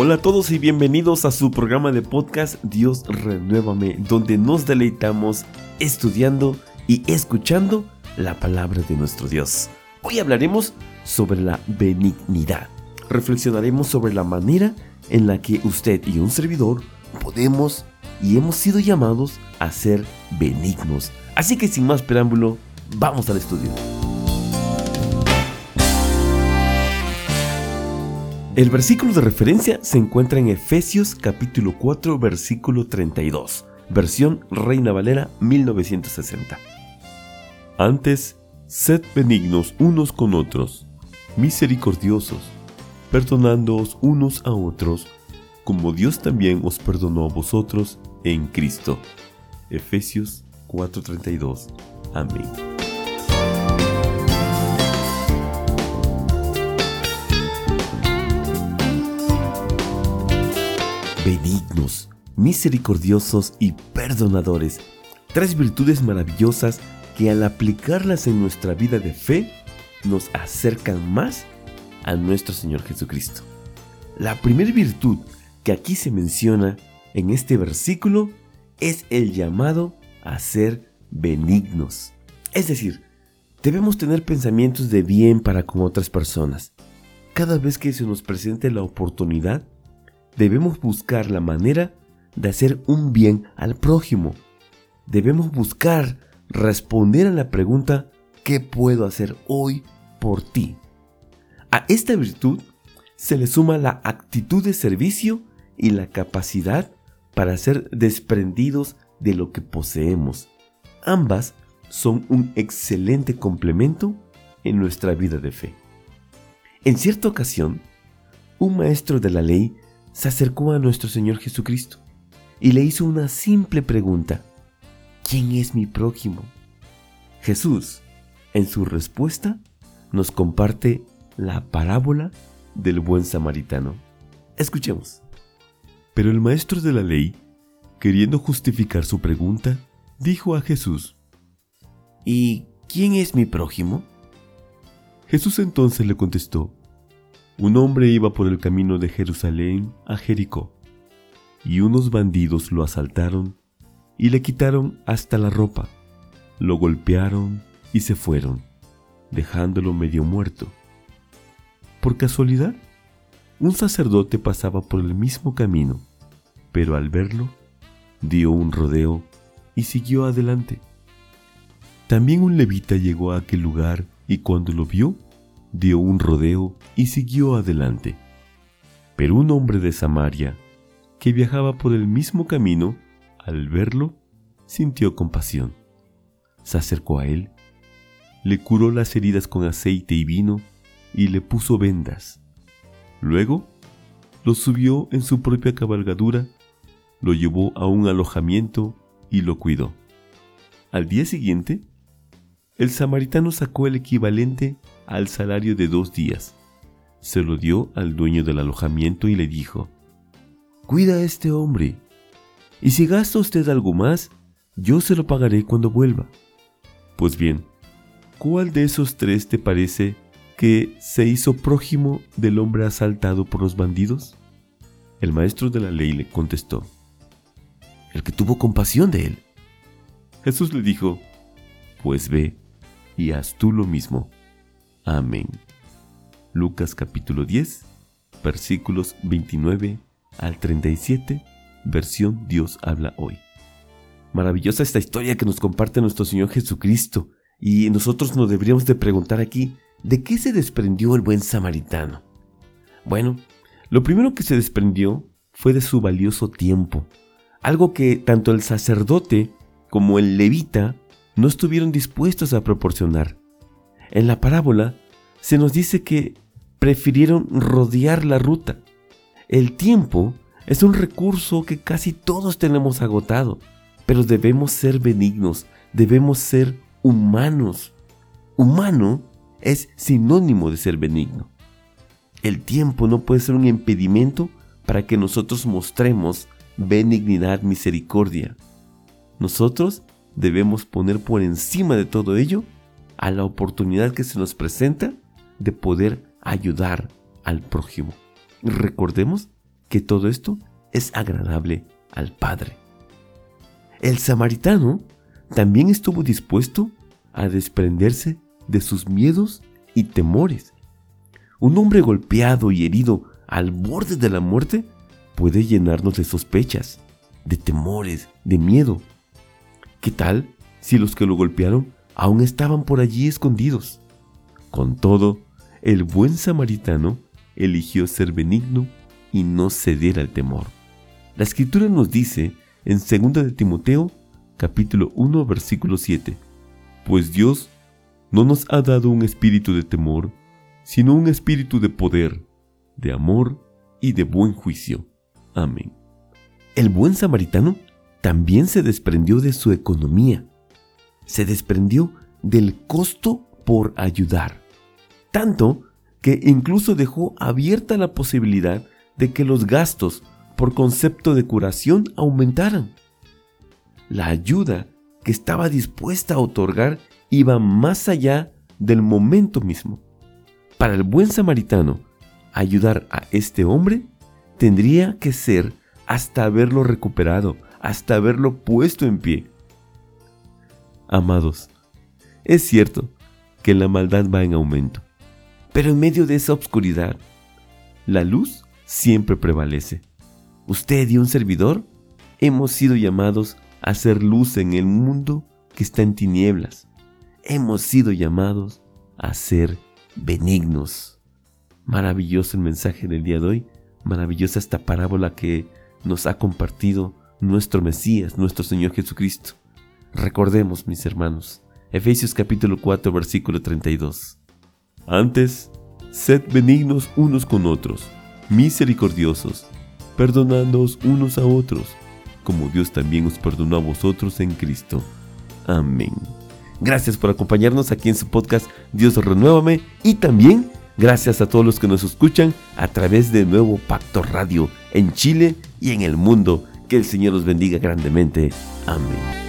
Hola a todos y bienvenidos a su programa de podcast Dios Renuévame, donde nos deleitamos estudiando y escuchando la palabra de nuestro Dios. Hoy hablaremos sobre la benignidad. Reflexionaremos sobre la manera en la que usted y un servidor podemos y hemos sido llamados a ser benignos. Así que sin más preámbulo, vamos al estudio. El versículo de referencia se encuentra en Efesios capítulo 4 versículo 32, versión Reina Valera 1960. Antes, sed benignos unos con otros, misericordiosos, perdonándoos unos a otros, como Dios también os perdonó a vosotros en Cristo. Efesios 4:32. Amén. Benignos, misericordiosos y perdonadores. Tres virtudes maravillosas que al aplicarlas en nuestra vida de fe nos acercan más a nuestro Señor Jesucristo. La primera virtud que aquí se menciona en este versículo es el llamado a ser benignos. Es decir, debemos tener pensamientos de bien para con otras personas. Cada vez que se nos presente la oportunidad, debemos buscar la manera de hacer un bien al prójimo. Debemos buscar responder a la pregunta ¿qué puedo hacer hoy por ti? A esta virtud se le suma la actitud de servicio y la capacidad para ser desprendidos de lo que poseemos. Ambas son un excelente complemento en nuestra vida de fe. En cierta ocasión, un maestro de la ley se acercó a nuestro Señor Jesucristo y le hizo una simple pregunta. ¿Quién es mi prójimo? Jesús, en su respuesta, nos comparte la parábola del buen samaritano. Escuchemos. Pero el maestro de la ley, queriendo justificar su pregunta, dijo a Jesús, ¿Y quién es mi prójimo? Jesús entonces le contestó, un hombre iba por el camino de Jerusalén a Jericó, y unos bandidos lo asaltaron y le quitaron hasta la ropa, lo golpearon y se fueron, dejándolo medio muerto. Por casualidad, un sacerdote pasaba por el mismo camino, pero al verlo, dio un rodeo y siguió adelante. También un levita llegó a aquel lugar y cuando lo vio, dio un rodeo y siguió adelante. Pero un hombre de Samaria, que viajaba por el mismo camino, al verlo, sintió compasión. Se acercó a él, le curó las heridas con aceite y vino y le puso vendas. Luego, lo subió en su propia cabalgadura, lo llevó a un alojamiento y lo cuidó. Al día siguiente, el samaritano sacó el equivalente al salario de dos días. Se lo dio al dueño del alojamiento y le dijo, Cuida a este hombre, y si gasta usted algo más, yo se lo pagaré cuando vuelva. Pues bien, ¿cuál de esos tres te parece que se hizo prójimo del hombre asaltado por los bandidos? El maestro de la ley le contestó, el que tuvo compasión de él. Jesús le dijo, pues ve y haz tú lo mismo. Amén. Lucas capítulo 10, versículos 29 al 37, versión Dios habla hoy. Maravillosa esta historia que nos comparte nuestro Señor Jesucristo y nosotros nos deberíamos de preguntar aquí, ¿de qué se desprendió el buen samaritano? Bueno, lo primero que se desprendió fue de su valioso tiempo, algo que tanto el sacerdote como el levita no estuvieron dispuestos a proporcionar. En la parábola se nos dice que prefirieron rodear la ruta. El tiempo es un recurso que casi todos tenemos agotado, pero debemos ser benignos, debemos ser humanos. Humano es sinónimo de ser benigno. El tiempo no puede ser un impedimento para que nosotros mostremos benignidad, misericordia. Nosotros debemos poner por encima de todo ello a la oportunidad que se nos presenta de poder ayudar al prójimo. Recordemos que todo esto es agradable al Padre. El samaritano también estuvo dispuesto a desprenderse de sus miedos y temores. Un hombre golpeado y herido al borde de la muerte puede llenarnos de sospechas, de temores, de miedo. ¿Qué tal si los que lo golpearon aún estaban por allí escondidos? Con todo, el buen samaritano eligió ser benigno y no ceder al temor. La escritura nos dice en 2 de Timoteo capítulo 1 versículo 7, pues Dios no nos ha dado un espíritu de temor, sino un espíritu de poder, de amor y de buen juicio. Amén. El buen samaritano también se desprendió de su economía, se desprendió del costo por ayudar, tanto que incluso dejó abierta la posibilidad de que los gastos por concepto de curación aumentaran. La ayuda que estaba dispuesta a otorgar iba más allá del momento mismo. Para el buen samaritano, ayudar a este hombre tendría que ser hasta haberlo recuperado, hasta haberlo puesto en pie. Amados, es cierto que la maldad va en aumento, pero en medio de esa oscuridad, la luz siempre prevalece. Usted y un servidor hemos sido llamados a hacer luz en el mundo que está en tinieblas. Hemos sido llamados a ser benignos. Maravilloso el mensaje del día de hoy, maravillosa esta parábola que nos ha compartido nuestro Mesías, nuestro Señor Jesucristo. Recordemos, mis hermanos, Efesios capítulo 4, versículo 32. Antes, sed benignos unos con otros, misericordiosos, perdonándoos unos a otros, como Dios también os perdonó a vosotros en Cristo. Amén. Gracias por acompañarnos aquí en su podcast Dios Renuévame y también gracias a todos los que nos escuchan a través de Nuevo Pacto Radio en Chile y en el mundo. Que el Señor los bendiga grandemente. Amén.